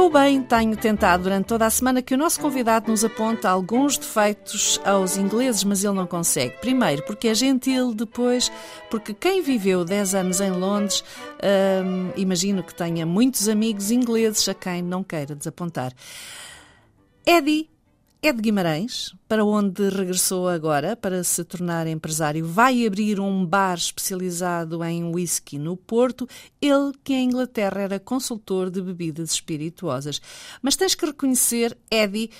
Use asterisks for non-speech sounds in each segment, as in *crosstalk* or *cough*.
Eu bem tenho tentado durante toda a semana que o nosso convidado nos aponte alguns defeitos aos ingleses, mas ele não consegue. Primeiro, porque é gentil, depois, porque quem viveu 10 anos em Londres, hum, imagino que tenha muitos amigos ingleses a quem não queira desapontar. Eddie é de Guimarães, para onde regressou agora para se tornar empresário. Vai abrir um bar especializado em whisky no Porto, ele que em Inglaterra era consultor de bebidas espirituosas. Mas tens que reconhecer, Eddie,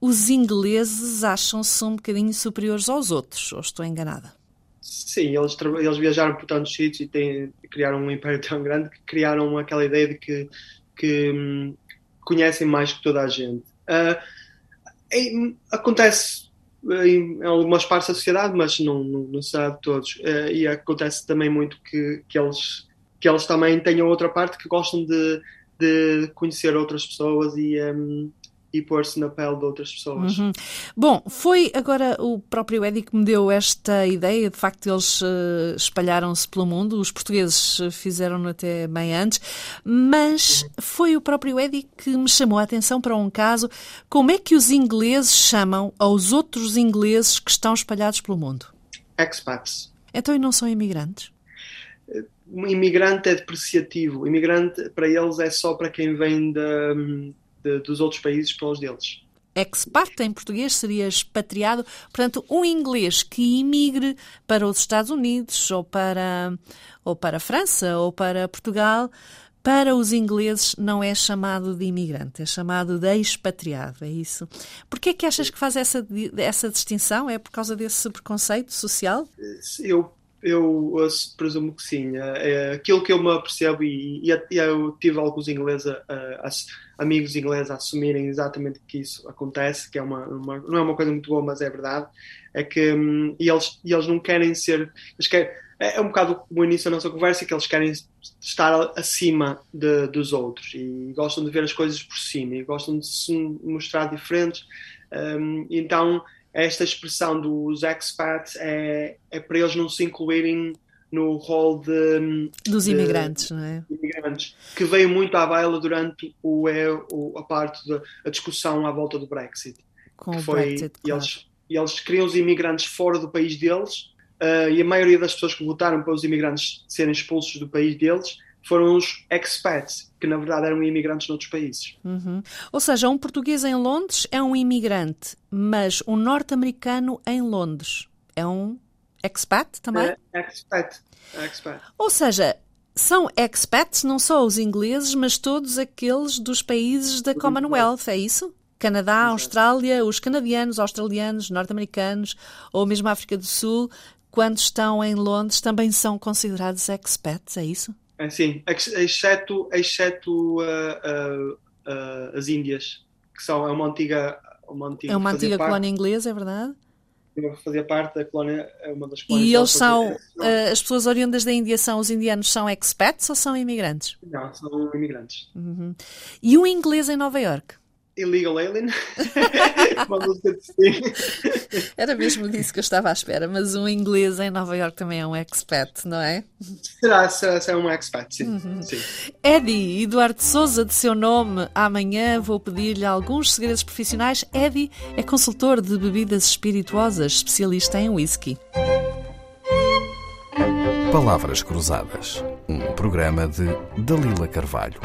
os ingleses acham-se um bocadinho superiores aos outros, ou estou enganada? Sim, eles, eles viajaram por tantos sítios e têm, criaram um império tão grande que criaram aquela ideia de que, que hum, conhecem mais que toda a gente. Uh, é, acontece em algumas partes da sociedade, mas não, não, não se sabe de todos. Uh, e acontece também muito que, que, eles, que eles também tenham outra parte que gostam de, de conhecer outras pessoas e, um, e pôr-se na pele de outras pessoas. Uhum. Bom, foi agora o próprio Eddie que me deu esta ideia, de facto eles uh, espalharam-se pelo mundo, os portugueses fizeram-no até bem antes, mas foi o próprio Eddie que me chamou a atenção para um caso, como é que os ingleses chamam aos outros ingleses que estão espalhados pelo mundo? Expats. Então e não são imigrantes? Um imigrante é depreciativo, imigrante para eles é só para quem vem da de, dos outros países para os deles. Expat em português seria expatriado, portanto, um inglês que imigre para os Estados Unidos ou para, ou para a França ou para Portugal, para os ingleses não é chamado de imigrante, é chamado de expatriado, é isso. Porquê é que achas que faz essa, essa distinção? É por causa desse preconceito social? Eu eu, presumo que sim. É, é aquilo que eu me apercebo, e, e, eu tive alguns ingleses, uh, amigos ingleses, a assumirem exatamente que isso acontece, que é uma, uma, não é uma coisa muito boa, mas é verdade. É que um, e eles, e eles não querem ser. Querem, é, é um bocado o início da nossa conversa, que eles querem estar acima de, dos outros e gostam de ver as coisas por cima e gostam de se mostrar diferentes. Um, então esta expressão dos expats é, é para eles não se incluírem no rol de, dos de, imigrantes, não é? Imigrantes, que veio muito à baila durante o, é, o, a parte da discussão à volta do Brexit. Com o foi, Brexit, e eles, e eles queriam os imigrantes fora do país deles uh, e a maioria das pessoas que votaram para os imigrantes serem expulsos do país deles foram os expats, que na verdade eram imigrantes noutros países. Uhum. Ou seja, um português em Londres é um imigrante, mas um norte-americano em Londres é um expat também? É, expat. expat. Ou seja, são expats não só os ingleses, mas todos aqueles dos países da Commonwealth, é isso? Canadá, Exato. Austrália, os canadianos, australianos, norte-americanos ou mesmo África do Sul, quando estão em Londres, também são considerados expats, é isso? É, sim, exceto, exceto uh, uh, uh, as Índias, que são é uma antiga. Uma antiga é uma antiga colónia inglesa, é verdade? Fazia parte da colónia, é uma das colónias. E eles são, uh, as pessoas oriundas da Índia são, os indianos são expats ou são imigrantes? Não, são imigrantes. Uhum. E o inglês em Nova York? Illegal Alien. *laughs* Era mesmo disso que eu estava à espera, mas um inglês em Nova York também é um expat, não é? Será, será, será um expat, sim. Uhum. sim. Eddie Eduardo Souza, de seu nome, amanhã vou pedir-lhe alguns segredos profissionais. Eddie é consultor de bebidas espirituosas, especialista em whisky. Palavras Cruzadas, um programa de Dalila Carvalho.